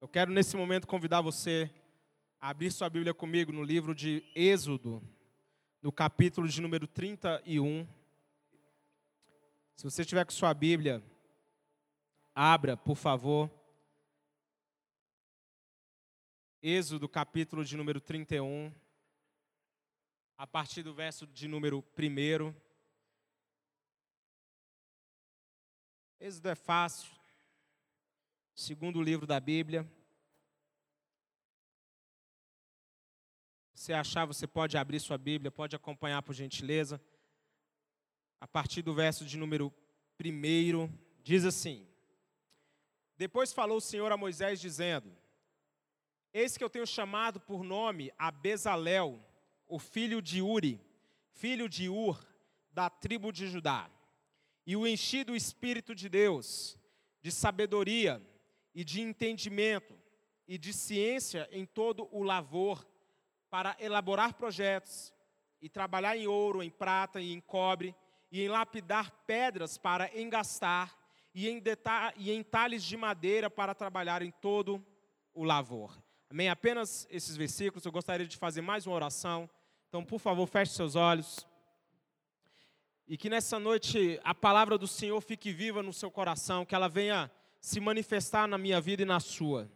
Eu quero nesse momento convidar você a abrir sua Bíblia comigo no livro de Êxodo, no capítulo de número 31. Se você tiver com sua Bíblia, abra, por favor. Êxodo, capítulo de número 31, a partir do verso de número 1. Êxodo é fácil, segundo livro da Bíblia. Se achar, você pode abrir sua Bíblia, pode acompanhar por gentileza. A partir do verso de número 1, diz assim: Depois falou o Senhor a Moisés, dizendo: Eis que eu tenho chamado por nome a Bezalel, o filho de Uri, filho de Ur, da tribo de Judá, e o enchi do Espírito de Deus, de sabedoria e de entendimento e de ciência em todo o lavor, para elaborar projetos e trabalhar em ouro, em prata e em cobre, e em lapidar pedras para engastar, e em, e em talhes de madeira para trabalhar em todo o lavor. Amém? Apenas esses versículos, eu gostaria de fazer mais uma oração. Então, por favor, feche seus olhos. E que nessa noite a palavra do Senhor fique viva no seu coração, que ela venha se manifestar na minha vida e na sua.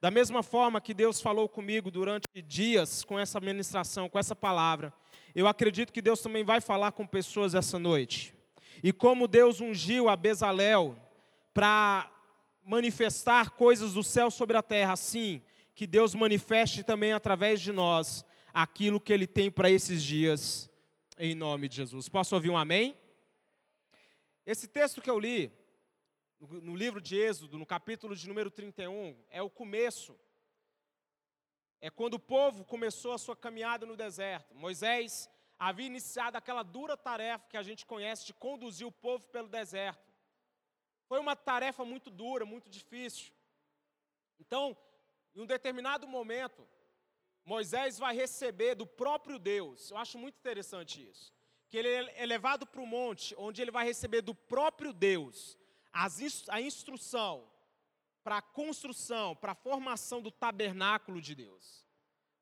Da mesma forma que Deus falou comigo durante dias com essa ministração, com essa palavra, eu acredito que Deus também vai falar com pessoas essa noite. E como Deus ungiu a Bezalel para manifestar coisas do céu sobre a terra, assim, que Deus manifeste também através de nós aquilo que Ele tem para esses dias, em nome de Jesus. Posso ouvir um amém? Esse texto que eu li, no livro de Êxodo, no capítulo de número 31, é o começo. É quando o povo começou a sua caminhada no deserto. Moisés havia iniciado aquela dura tarefa que a gente conhece de conduzir o povo pelo deserto. Foi uma tarefa muito dura, muito difícil. Então, em um determinado momento, Moisés vai receber do próprio Deus. Eu acho muito interessante isso. Que ele é levado para o monte, onde ele vai receber do próprio Deus a instrução para a construção, para a formação do tabernáculo de Deus.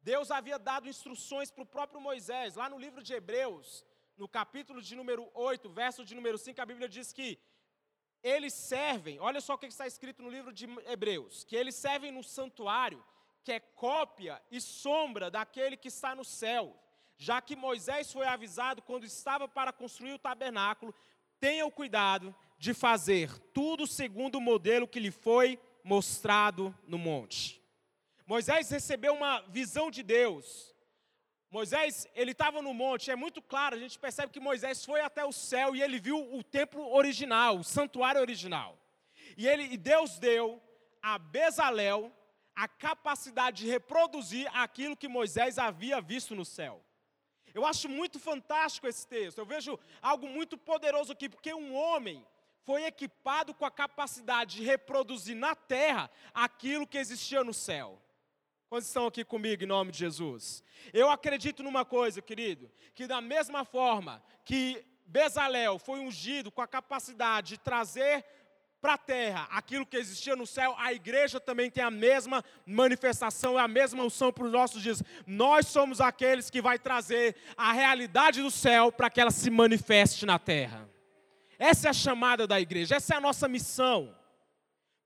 Deus havia dado instruções para o próprio Moisés, lá no livro de Hebreus, no capítulo de número 8, verso de número 5, a Bíblia diz que eles servem, olha só o que está escrito no livro de Hebreus, que eles servem no santuário, que é cópia e sombra daquele que está no céu. Já que Moisés foi avisado quando estava para construir o tabernáculo, tenha o cuidado de fazer tudo segundo o modelo que lhe foi mostrado no monte. Moisés recebeu uma visão de Deus. Moisés, ele estava no monte, é muito claro, a gente percebe que Moisés foi até o céu e ele viu o templo original, o santuário original. E, ele, e Deus deu a Bezalel a capacidade de reproduzir aquilo que Moisés havia visto no céu. Eu acho muito fantástico esse texto. Eu vejo algo muito poderoso aqui, porque um homem foi equipado com a capacidade de reproduzir na terra aquilo que existia no céu. Quantos estão aqui comigo em nome de Jesus? Eu acredito numa coisa, querido, que da mesma forma que Bezalel foi ungido com a capacidade de trazer para a terra aquilo que existia no céu, a igreja também tem a mesma manifestação, a mesma unção para os nossos dias. Nós somos aqueles que vai trazer a realidade do céu para que ela se manifeste na terra. Essa é a chamada da igreja, essa é a nossa missão.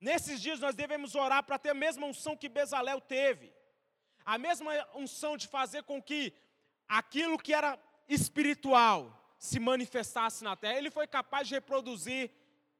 Nesses dias nós devemos orar para ter a mesma unção que Bezalel teve. A mesma unção de fazer com que aquilo que era espiritual se manifestasse na terra. Ele foi capaz de reproduzir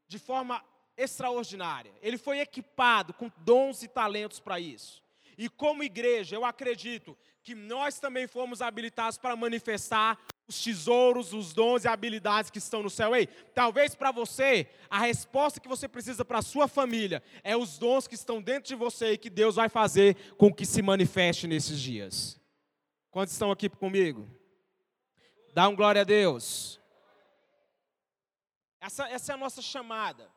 de forma extraordinária. Ele foi equipado com dons e talentos para isso. E como igreja, eu acredito que nós também fomos habilitados para manifestar os tesouros, os dons e habilidades que estão no céu. Ei, talvez para você, a resposta que você precisa para a sua família é os dons que estão dentro de você e que Deus vai fazer com que se manifeste nesses dias. Quantos estão aqui comigo? Dá um glória a Deus. Essa, essa é a nossa chamada.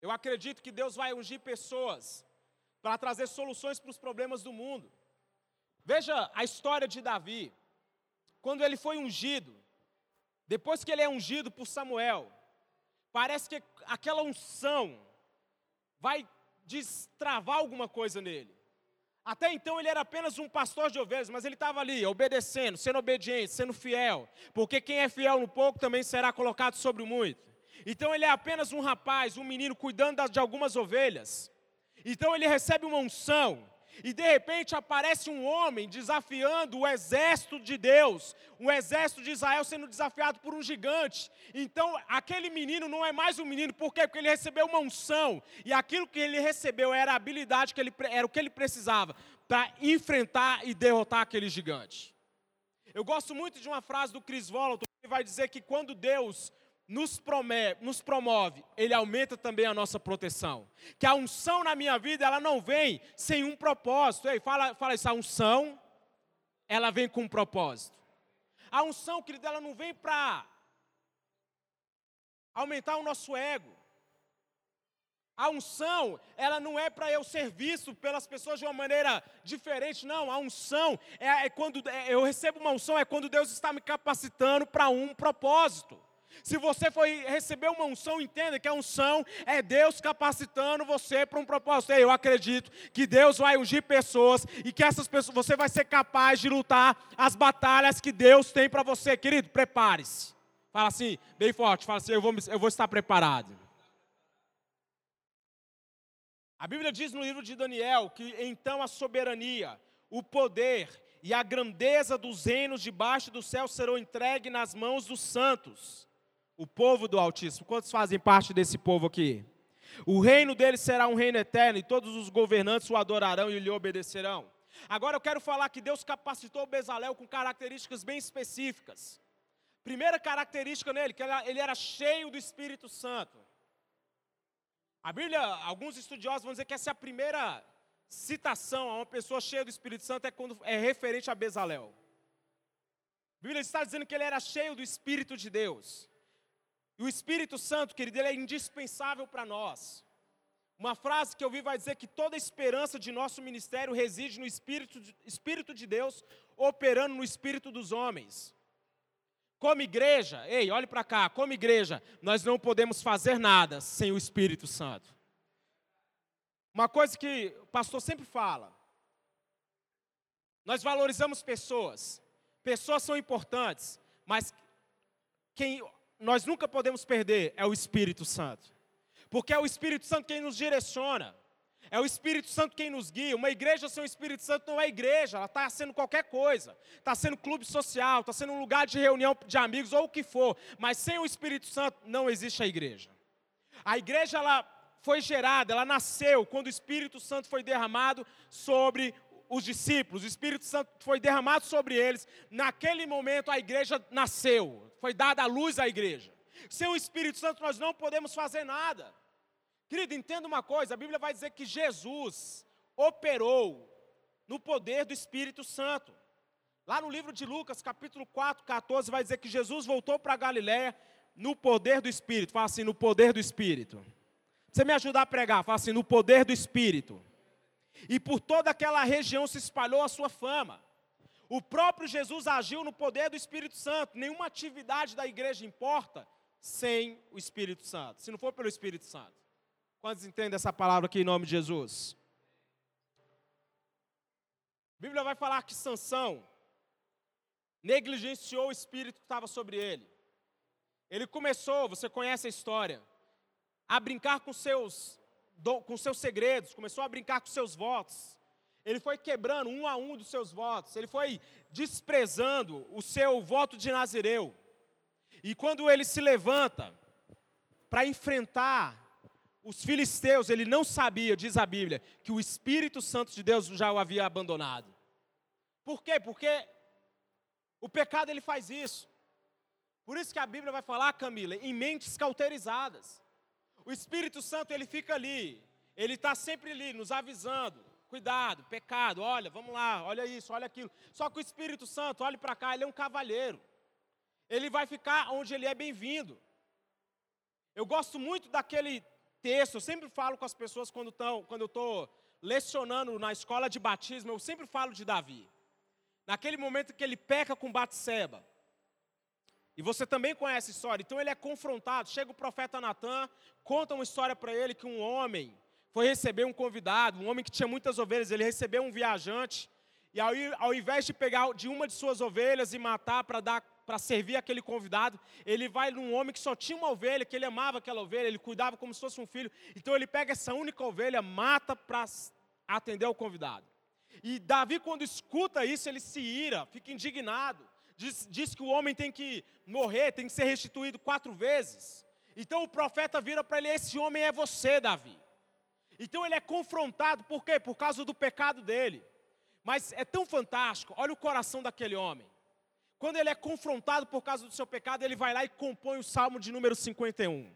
Eu acredito que Deus vai ungir pessoas para trazer soluções para os problemas do mundo. Veja a história de Davi. Quando ele foi ungido, depois que ele é ungido por Samuel, parece que aquela unção vai destravar alguma coisa nele. Até então ele era apenas um pastor de ovelhas, mas ele estava ali, obedecendo, sendo obediente, sendo fiel. Porque quem é fiel no pouco também será colocado sobre o muito. Então ele é apenas um rapaz, um menino cuidando de algumas ovelhas. Então ele recebe uma unção. E de repente aparece um homem desafiando o exército de Deus, o exército de Israel sendo desafiado por um gigante. Então aquele menino não é mais um menino, por quê? Porque ele recebeu uma unção, e aquilo que ele recebeu era a habilidade que ele era o que ele precisava para enfrentar e derrotar aquele gigante. Eu gosto muito de uma frase do Chris Volato, que vai dizer que quando Deus nos promove, nos promove, Ele aumenta também a nossa proteção. Que a unção na minha vida, ela não vem sem um propósito. Ei, fala, fala isso, a unção, ela vem com um propósito. A unção, querido, ela não vem para aumentar o nosso ego. A unção, ela não é para eu ser visto pelas pessoas de uma maneira diferente, não. A unção é, é quando é, eu recebo uma unção, é quando Deus está me capacitando para um propósito. Se você foi receber uma unção, entenda que a unção é Deus capacitando você para um propósito. Eu acredito que Deus vai ungir pessoas e que essas pessoas você vai ser capaz de lutar as batalhas que Deus tem para você, querido. Prepare-se. Fala assim, bem forte. Fala assim, eu vou, eu vou estar preparado. A Bíblia diz no livro de Daniel que então a soberania, o poder e a grandeza dos reinos debaixo do céu serão entregues nas mãos dos santos o povo do Altíssimo. Quantos fazem parte desse povo aqui? O reino dele será um reino eterno e todos os governantes o adorarão e lhe obedecerão. Agora eu quero falar que Deus capacitou Bezalel com características bem específicas. Primeira característica nele, que ele era cheio do Espírito Santo. A Bíblia, alguns estudiosos vão dizer que essa é a primeira citação a uma pessoa cheia do Espírito Santo é quando é referente a Bezalel. A Bíblia está dizendo que ele era cheio do Espírito de Deus. E o Espírito Santo, querido, ele é indispensável para nós. Uma frase que eu vi vai dizer que toda esperança de nosso ministério reside no Espírito de, Espírito de Deus operando no Espírito dos homens. Como igreja, ei, olhe para cá, como igreja, nós não podemos fazer nada sem o Espírito Santo. Uma coisa que o pastor sempre fala, nós valorizamos pessoas, pessoas são importantes, mas quem nós nunca podemos perder é o Espírito Santo. Porque é o Espírito Santo quem nos direciona. É o Espírito Santo quem nos guia. Uma igreja sem o Espírito Santo não é igreja, ela está sendo qualquer coisa. Está sendo clube social, está sendo um lugar de reunião de amigos ou o que for. Mas sem o Espírito Santo não existe a igreja. A igreja ela foi gerada, ela nasceu quando o Espírito Santo foi derramado sobre os discípulos, o Espírito Santo foi derramado sobre eles. Naquele momento a igreja nasceu foi dada a luz à igreja. Sem o Espírito Santo nós não podemos fazer nada. Querido, entenda uma coisa: a Bíblia vai dizer que Jesus operou no poder do Espírito Santo. Lá no livro de Lucas, capítulo 4, 14, vai dizer que Jesus voltou para Galiléia no poder do Espírito. Fala assim, no poder do Espírito. Você me ajudar a pregar, fala assim, no poder do Espírito. E por toda aquela região se espalhou a sua fama. O próprio Jesus agiu no poder do Espírito Santo. Nenhuma atividade da igreja importa sem o Espírito Santo, se não for pelo Espírito Santo. Quantos entendem essa palavra aqui em nome de Jesus? A Bíblia vai falar que Sansão negligenciou o espírito que estava sobre ele. Ele começou, você conhece a história, a brincar com seus, com seus segredos, começou a brincar com seus votos ele foi quebrando um a um dos seus votos, ele foi desprezando o seu voto de Nazireu. E quando ele se levanta para enfrentar os filisteus, ele não sabia, diz a Bíblia, que o Espírito Santo de Deus já o havia abandonado. Por quê? Porque o pecado ele faz isso. Por isso que a Bíblia vai falar, Camila, em mentes cauterizadas. O Espírito Santo ele fica ali, ele está sempre ali, nos avisando cuidado, pecado, olha, vamos lá, olha isso, olha aquilo. Só que o Espírito Santo, olhe para cá, ele é um cavalheiro. Ele vai ficar onde ele é bem-vindo. Eu gosto muito daquele texto, eu sempre falo com as pessoas quando, tão, quando eu estou lecionando na escola de batismo, eu sempre falo de Davi. Naquele momento que ele peca com Batseba. E você também conhece a história. Então ele é confrontado. Chega o profeta Natan, conta uma história para ele que um homem foi receber um convidado, um homem que tinha muitas ovelhas, ele recebeu um viajante, e ao, ao invés de pegar de uma de suas ovelhas e matar para dar para servir aquele convidado, ele vai num homem que só tinha uma ovelha, que ele amava aquela ovelha, ele cuidava como se fosse um filho. Então ele pega essa única ovelha, mata para atender ao convidado. E Davi, quando escuta isso, ele se ira, fica indignado. Diz, diz que o homem tem que morrer, tem que ser restituído quatro vezes. Então o profeta vira para ele: Esse homem é você, Davi. Então ele é confrontado, por quê? Por causa do pecado dele. Mas é tão fantástico, olha o coração daquele homem. Quando ele é confrontado por causa do seu pecado, ele vai lá e compõe o salmo de número 51.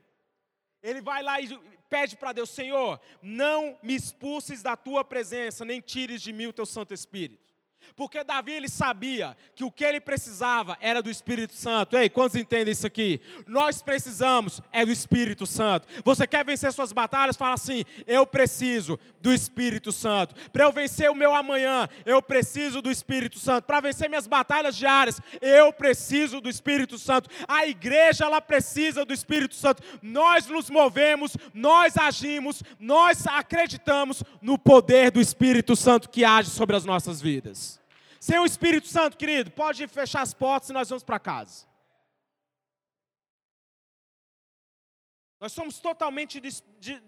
Ele vai lá e pede para Deus: Senhor, não me expulses da tua presença, nem tires de mim o teu Santo Espírito. Porque Davi ele sabia que o que ele precisava era do Espírito Santo. Ei, quantos entendem isso aqui? Nós precisamos é do Espírito Santo. Você quer vencer suas batalhas? Fala assim: eu preciso do Espírito Santo. Para eu vencer o meu amanhã, eu preciso do Espírito Santo. Para vencer minhas batalhas diárias, eu preciso do Espírito Santo. A igreja ela precisa do Espírito Santo. Nós nos movemos, nós agimos, nós acreditamos no poder do Espírito Santo que age sobre as nossas vidas. Sem o Espírito Santo, querido, pode fechar as portas e nós vamos para casa. Nós somos totalmente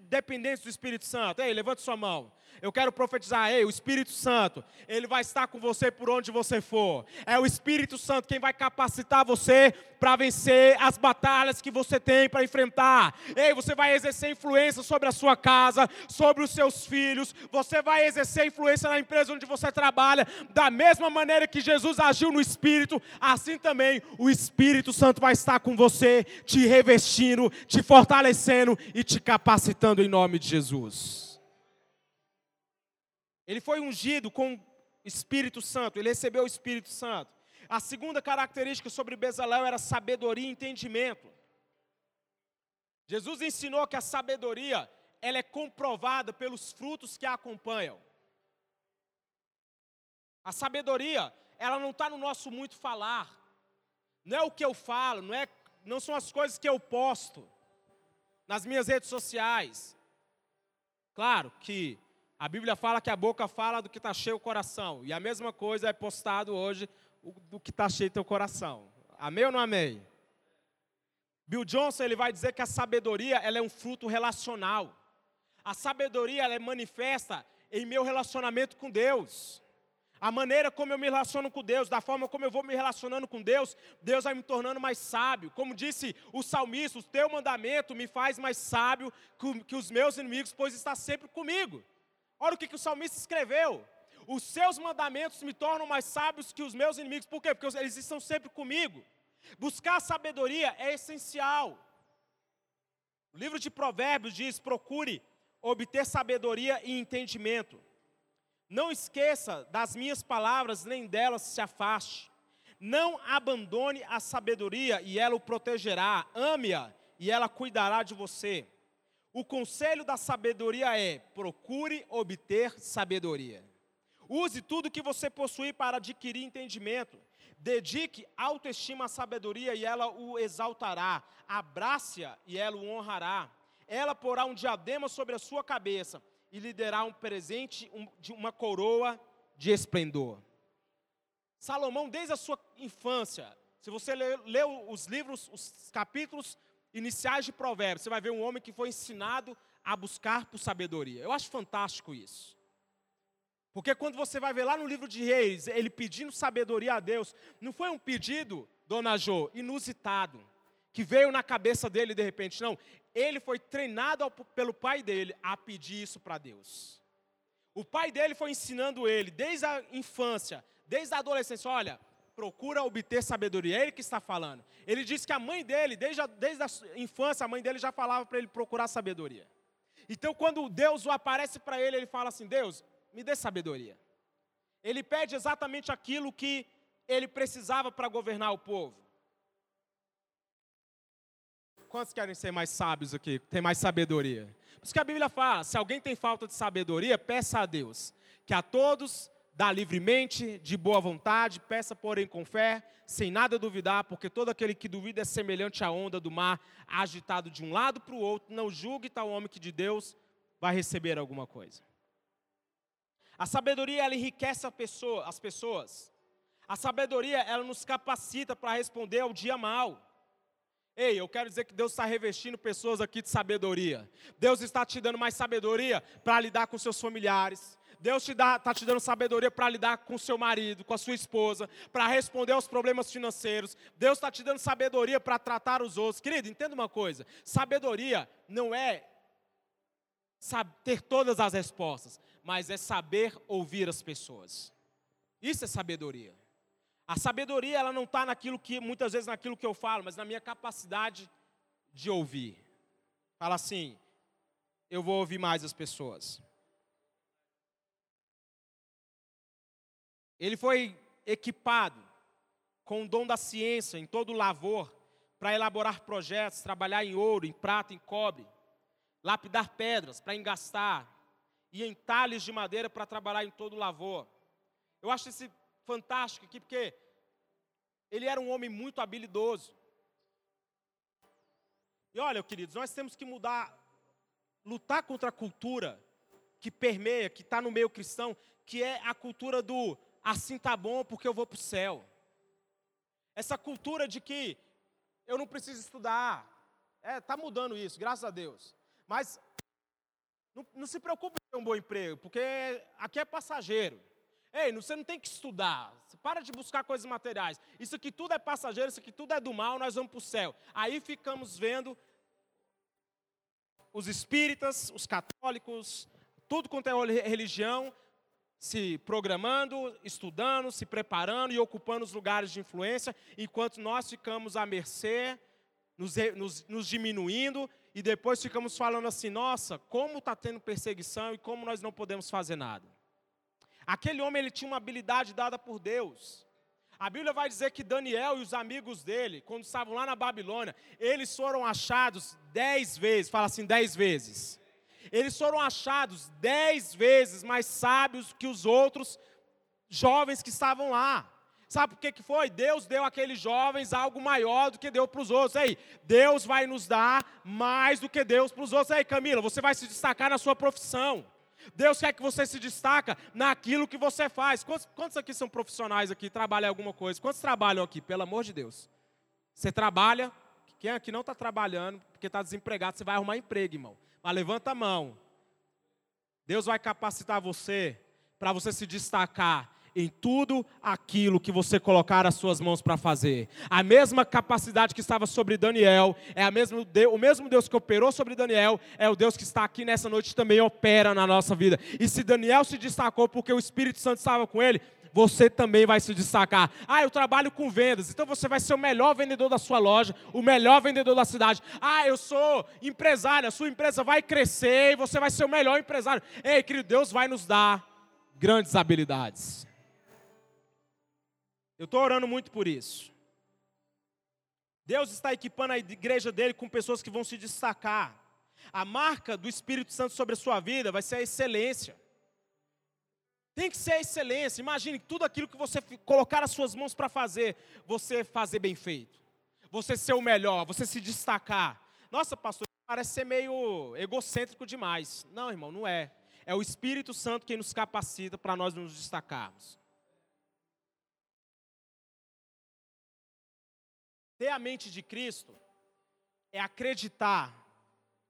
dependentes do Espírito Santo. Ei, levante sua mão. Eu quero profetizar, ei, o Espírito Santo, ele vai estar com você por onde você for. É o Espírito Santo quem vai capacitar você para vencer as batalhas que você tem para enfrentar. Ei, você vai exercer influência sobre a sua casa, sobre os seus filhos, você vai exercer influência na empresa onde você trabalha, da mesma maneira que Jesus agiu no Espírito, assim também o Espírito Santo vai estar com você, te revestindo, te fortalecendo e te capacitando em nome de Jesus. Ele foi ungido com Espírito Santo, ele recebeu o Espírito Santo. A segunda característica sobre Bezalel era sabedoria e entendimento. Jesus ensinou que a sabedoria ela é comprovada pelos frutos que a acompanham. A sabedoria, ela não está no nosso muito falar. Não é o que eu falo, não, é, não são as coisas que eu posto nas minhas redes sociais. Claro que a Bíblia fala que a boca fala do que está cheio o coração. E a mesma coisa é postado hoje do que está cheio teu coração. Amém ou não amém? Bill Johnson ele vai dizer que a sabedoria ela é um fruto relacional. A sabedoria ela é manifesta em meu relacionamento com Deus. A maneira como eu me relaciono com Deus, da forma como eu vou me relacionando com Deus, Deus vai me tornando mais sábio. Como disse o salmista, o teu mandamento me faz mais sábio que os meus inimigos, pois está sempre comigo. Olha o que, que o salmista escreveu. Os seus mandamentos me tornam mais sábios que os meus inimigos. Por quê? Porque eles estão sempre comigo. Buscar sabedoria é essencial. O livro de Provérbios diz: procure obter sabedoria e entendimento. Não esqueça das minhas palavras, nem delas se afaste. Não abandone a sabedoria e ela o protegerá. Ame-a e ela cuidará de você. O conselho da sabedoria é: procure obter sabedoria. Use tudo que você possui para adquirir entendimento. Dedique autoestima à sabedoria e ela o exaltará. Abrace-a e ela o honrará. Ela porá um diadema sobre a sua cabeça e lhe dará um presente um, de uma coroa de esplendor. Salomão, desde a sua infância, se você leu os livros, os capítulos iniciais de Provérbios, você vai ver um homem que foi ensinado a buscar por sabedoria. Eu acho fantástico isso. Porque quando você vai ver lá no livro de Reis, ele pedindo sabedoria a Deus, não foi um pedido, dona Jo, inusitado, que veio na cabeça dele de repente, não. Ele foi treinado ao, pelo pai dele a pedir isso para Deus. O pai dele foi ensinando ele, desde a infância, desde a adolescência, olha, procura obter sabedoria. É ele que está falando. Ele diz que a mãe dele, desde a, desde a infância, a mãe dele já falava para ele procurar sabedoria. Então, quando Deus o aparece para ele, ele fala assim: Deus, me dê sabedoria. Ele pede exatamente aquilo que ele precisava para governar o povo. Quantos querem ser mais sábios aqui? Tem mais sabedoria? Por isso que a Bíblia fala: se alguém tem falta de sabedoria, peça a Deus, que a todos dá livremente, de boa vontade, peça, porém, com fé, sem nada duvidar, porque todo aquele que duvida é semelhante à onda do mar, agitado de um lado para o outro. Não julgue tal homem que de Deus vai receber alguma coisa. A sabedoria ela enriquece a pessoa, as pessoas. A sabedoria ela nos capacita para responder ao dia mal. Ei, eu quero dizer que Deus está revestindo pessoas aqui de sabedoria. Deus está te dando mais sabedoria para lidar com seus familiares. Deus está te dando sabedoria para lidar com seu marido, com a sua esposa, para responder aos problemas financeiros. Deus está te dando sabedoria para tratar os outros. Querido, entenda uma coisa: sabedoria não é ter todas as respostas, mas é saber ouvir as pessoas. Isso é sabedoria. A sabedoria ela não está naquilo que muitas vezes naquilo que eu falo, mas na minha capacidade de ouvir. Fala assim, eu vou ouvir mais as pessoas. Ele foi equipado com o dom da ciência em todo o lavor para elaborar projetos, trabalhar em ouro, em prata, em cobre, lapidar pedras para engastar e em talhas de madeira para trabalhar em todo o lavor. Eu acho esse fantástico aqui porque ele era um homem muito habilidoso. E olha, queridos, nós temos que mudar, lutar contra a cultura que permeia, que está no meio cristão, que é a cultura do assim tá bom porque eu vou para o céu. Essa cultura de que eu não preciso estudar. É, tá mudando isso, graças a Deus. Mas não, não se preocupe com ter um bom emprego, porque aqui é passageiro. Ei, você não tem que estudar. Para de buscar coisas materiais. Isso aqui tudo é passageiro, isso aqui tudo é do mal, nós vamos para o céu. Aí ficamos vendo os espíritas, os católicos, tudo quanto é religião, se programando, estudando, se preparando e ocupando os lugares de influência, enquanto nós ficamos à mercê, nos, nos, nos diminuindo, e depois ficamos falando assim: nossa, como está tendo perseguição e como nós não podemos fazer nada. Aquele homem ele tinha uma habilidade dada por Deus. A Bíblia vai dizer que Daniel e os amigos dele, quando estavam lá na Babilônia, eles foram achados dez vezes, fala assim, dez vezes eles foram achados dez vezes mais sábios que os outros jovens que estavam lá. Sabe por que, que foi? Deus deu àqueles jovens algo maior do que deu para os outros. Aí, Deus vai nos dar mais do que Deus para os outros. Aí, Camila, você vai se destacar na sua profissão. Deus quer que você se destaca naquilo que você faz. Quantos, quantos aqui são profissionais aqui, trabalham alguma coisa? Quantos trabalham aqui, pelo amor de Deus? Você trabalha, quem aqui não está trabalhando, porque está desempregado, você vai arrumar emprego, irmão. Mas levanta a mão. Deus vai capacitar você para você se destacar em tudo aquilo que você colocar as suas mãos para fazer. A mesma capacidade que estava sobre Daniel, é a mesmo o mesmo Deus que operou sobre Daniel, é o Deus que está aqui nessa noite também opera na nossa vida. E se Daniel se destacou porque o Espírito Santo estava com ele, você também vai se destacar. Ah, eu trabalho com vendas, então você vai ser o melhor vendedor da sua loja, o melhor vendedor da cidade. Ah, eu sou empresário, a sua empresa vai crescer e você vai ser o melhor empresário. Ei, querido, Deus vai nos dar grandes habilidades. Eu estou orando muito por isso. Deus está equipando a igreja dele com pessoas que vão se destacar. A marca do Espírito Santo sobre a sua vida vai ser a excelência. Tem que ser excelência. Imagine tudo aquilo que você colocar as suas mãos para fazer, você fazer bem feito. Você ser o melhor, você se destacar. Nossa, pastor, parece ser meio egocêntrico demais. Não, irmão, não é. É o Espírito Santo quem nos capacita para nós nos destacarmos. Ter a mente de Cristo é acreditar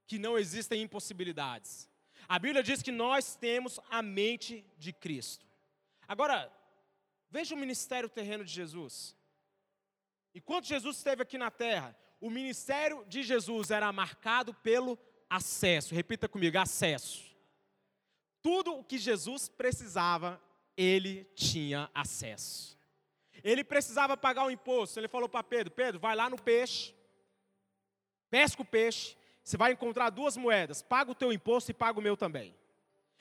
que não existem impossibilidades. A Bíblia diz que nós temos a mente de Cristo. Agora, veja o ministério terreno de Jesus. Enquanto Jesus esteve aqui na terra, o ministério de Jesus era marcado pelo acesso. Repita comigo: acesso. Tudo o que Jesus precisava, ele tinha acesso. Ele precisava pagar o imposto. Ele falou para Pedro: Pedro, vai lá no peixe, pesca o peixe, você vai encontrar duas moedas, paga o teu imposto e paga o meu também.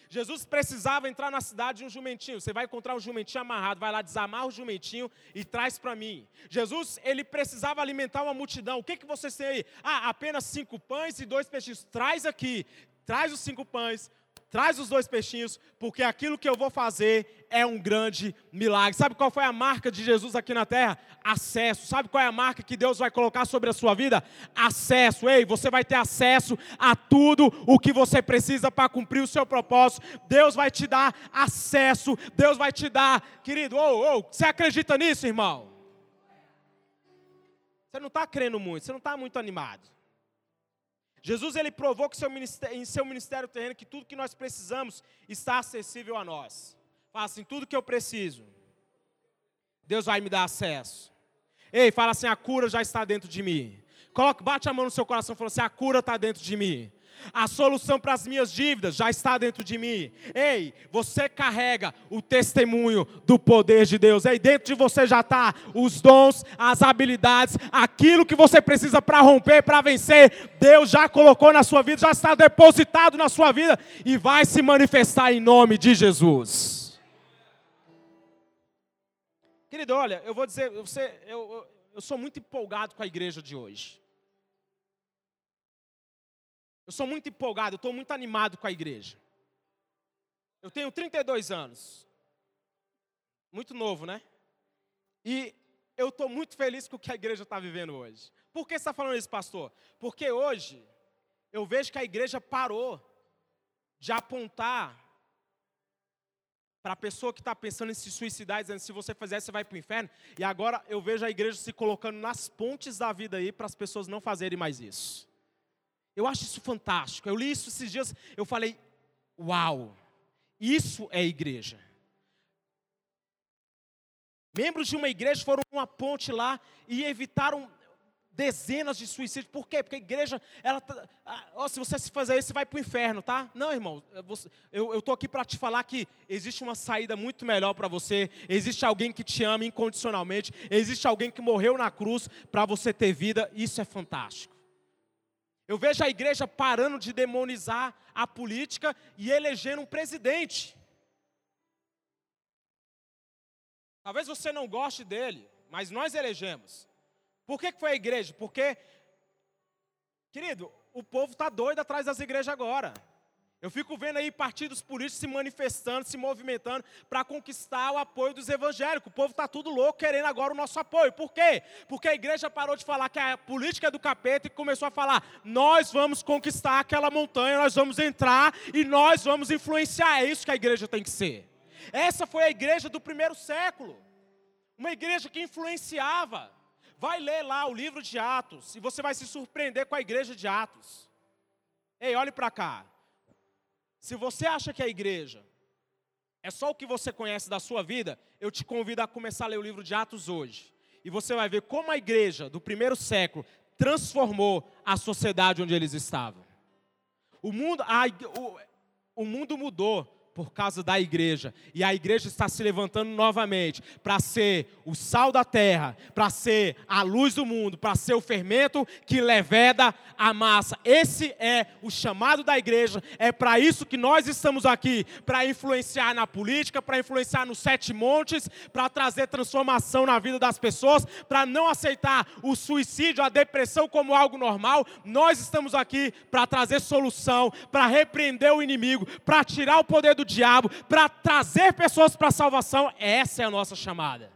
Jesus precisava entrar na cidade de um jumentinho. Você vai encontrar um jumentinho amarrado, vai lá desamar o jumentinho e traz para mim. Jesus, ele precisava alimentar uma multidão. O que, que você tem aí? Ah, apenas cinco pães e dois peixes. Traz aqui, traz os cinco pães, traz os dois peixinhos, porque aquilo que eu vou fazer é um grande milagre. Sabe qual foi a marca de Jesus aqui na terra? Acesso. Sabe qual é a marca que Deus vai colocar sobre a sua vida? Acesso. Ei, você vai ter acesso a tudo o que você precisa para cumprir o seu propósito. Deus vai te dar acesso. Deus vai te dar, querido, oh, oh, você acredita nisso, irmão? Você não está crendo muito, você não está muito animado. Jesus ele provou que seu em seu ministério terreno que tudo que nós precisamos está acessível a nós. Fala assim, tudo que eu preciso, Deus vai me dar acesso. Ei, fala assim, a cura já está dentro de mim. Coloca, bate a mão no seu coração e fala assim, a cura está dentro de mim. A solução para as minhas dívidas já está dentro de mim. Ei, você carrega o testemunho do poder de Deus. Ei, dentro de você já está os dons, as habilidades, aquilo que você precisa para romper, para vencer. Deus já colocou na sua vida, já está depositado na sua vida e vai se manifestar em nome de Jesus. Querido, olha, eu vou dizer, você, eu, eu sou muito empolgado com a igreja de hoje. Eu sou muito empolgado, eu estou muito animado com a igreja. Eu tenho 32 anos. Muito novo, né? E eu estou muito feliz com o que a igreja está vivendo hoje. Por que você está falando isso, pastor? Porque hoje eu vejo que a igreja parou de apontar para a pessoa que está pensando em se suicidar, dizendo se você fizer, você vai para o inferno. E agora eu vejo a igreja se colocando nas pontes da vida aí para as pessoas não fazerem mais isso. Eu acho isso fantástico. Eu li isso esses dias, eu falei, uau, isso é igreja. Membros de uma igreja foram uma ponte lá e evitaram dezenas de suicídios. Por quê? Porque a igreja, ela tá, oh, se você se fazer isso, você vai para o inferno, tá? Não, irmão, eu estou aqui para te falar que existe uma saída muito melhor para você. Existe alguém que te ama incondicionalmente. Existe alguém que morreu na cruz para você ter vida. Isso é fantástico. Eu vejo a igreja parando de demonizar a política e elegendo um presidente. Talvez você não goste dele, mas nós elegemos. Por que foi a igreja? Porque, querido, o povo está doido atrás das igrejas agora. Eu fico vendo aí partidos políticos se manifestando, se movimentando para conquistar o apoio dos evangélicos. O povo está tudo louco querendo agora o nosso apoio. Por quê? Porque a igreja parou de falar que a política é do capeta e começou a falar: nós vamos conquistar aquela montanha, nós vamos entrar e nós vamos influenciar. É isso que a igreja tem que ser. Essa foi a igreja do primeiro século. Uma igreja que influenciava. Vai ler lá o livro de Atos e você vai se surpreender com a igreja de Atos. Ei, olhe para cá. Se você acha que a igreja é só o que você conhece da sua vida, eu te convido a começar a ler o livro de Atos hoje. E você vai ver como a igreja do primeiro século transformou a sociedade onde eles estavam. O mundo, a, o, o mundo mudou por causa da igreja. E a igreja está se levantando novamente para ser o sal da terra, para ser a luz do mundo, para ser o fermento que leveda a massa. Esse é o chamado da igreja. É para isso que nós estamos aqui para influenciar na política, para influenciar nos sete montes, para trazer transformação na vida das pessoas, para não aceitar o suicídio, a depressão como algo normal. Nós estamos aqui para trazer solução, para repreender o inimigo, para tirar o poder do do diabo para trazer pessoas para a salvação, essa é a nossa chamada.